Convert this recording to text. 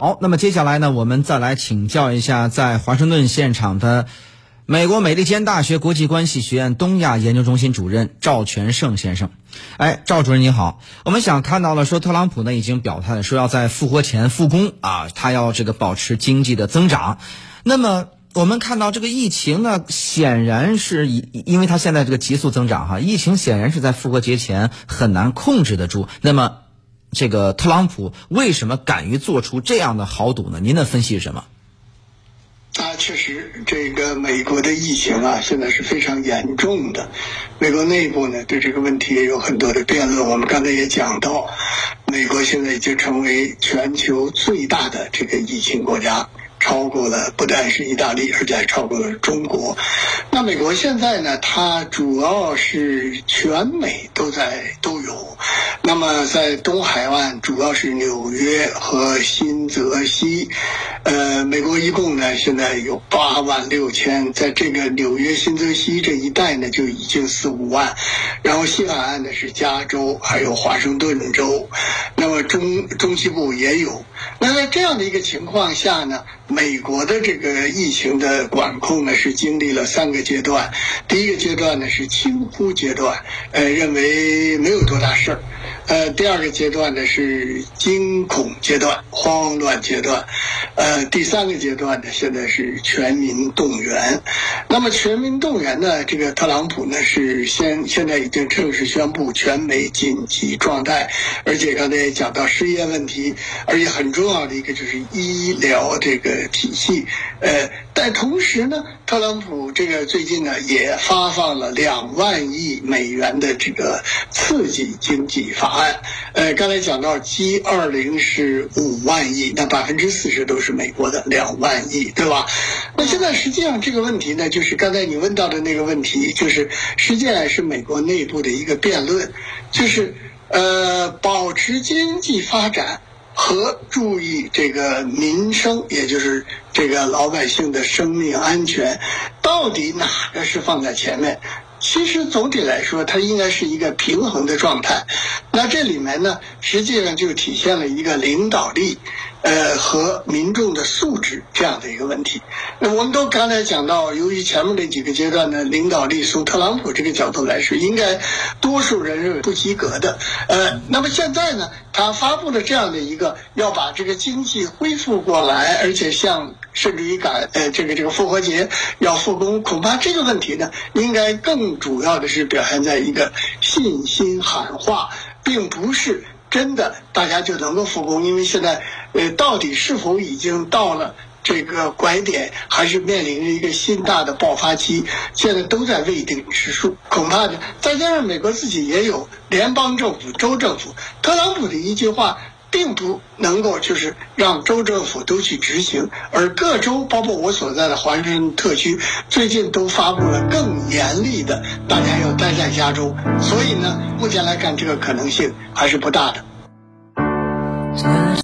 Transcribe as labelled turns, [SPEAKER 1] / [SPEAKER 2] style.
[SPEAKER 1] 好，那么接下来呢，我们再来请教一下在华盛顿现场的美国美利坚大学国际关系学院东亚研究中心主任赵全胜先生。哎，赵主任你好，我们想看到了说特朗普呢已经表态说要在复活前复工啊，他要这个保持经济的增长。那么我们看到这个疫情呢，显然是以因为它现在这个急速增长哈，疫情显然是在复活节前很难控制得住。那么这个特朗普为什么敢于做出这样的豪赌呢？您的分析是什么？
[SPEAKER 2] 啊，确实，这个美国的疫情啊，现在是非常严重的。美国内部呢，对这个问题也有很多的辩论。我们刚才也讲到，美国现在已经成为全球最大的这个疫情国家。超过了不但是意大利，而且还超过了中国。那美国现在呢？它主要是全美都在都有。那么在东海岸，主要是纽约和新泽西。呃，美国一共呢现在有八万六千，在这个纽约、新泽西这一带呢就已经四五万。然后西海岸呢是加州，还有华盛顿州。那么中中西部也有。那在这样的一个情况下呢？美国的这个疫情的管控呢，是经历了三个阶段。第一个阶段呢是轻忽阶段，呃，认为没有多大事儿。呃，第二个阶段呢是惊恐阶段、慌乱阶段，呃，第三个阶段呢现在是全民动员。那么全民动员呢，这个特朗普呢是先现在已经正式宣布全美紧急状态，而且刚才也讲到失业问题，而且很重要的一个就是医疗这个体系，呃，但同时呢，特朗普这个最近呢也发放了两万亿美元的这个刺激经济法案。呃，刚才讲到 G 二零是五万亿，那百分之四十都是美国的两万亿，对吧？那现在实际上这个问题呢，就是刚才你问到的那个问题，就是实际上是美国内部的一个辩论，就是呃，保持经济发展和注意这个民生，也就是这个老百姓的生命安全，到底哪个是放在前面？其实总体来说，它应该是一个平衡的状态。那这里面呢，实际上就体现了一个领导力。呃，和民众的素质这样的一个问题，那我们都刚才讲到，由于前面那几个阶段的领导力，从特朗普这个角度来说，应该多数人认为不及格的。呃，那么现在呢，他发布了这样的一个要把这个经济恢复过来，而且像甚至于赶呃这个这个复活节要复工，恐怕这个问题呢，应该更主要的是表现在一个信心喊话，并不是。真的，大家就能够复工，因为现在，呃，到底是否已经到了这个拐点，还是面临着一个新大的爆发期，现在都在未定之数。恐怕呢，再加上美国自己也有联邦政府、州政府，特朗普的一句话。并不能够就是让州政府都去执行，而各州，包括我所在的华盛顿特区，最近都发布了更严厉的，大家要待在家中。所以呢，目前来看，这个可能性还是不大的。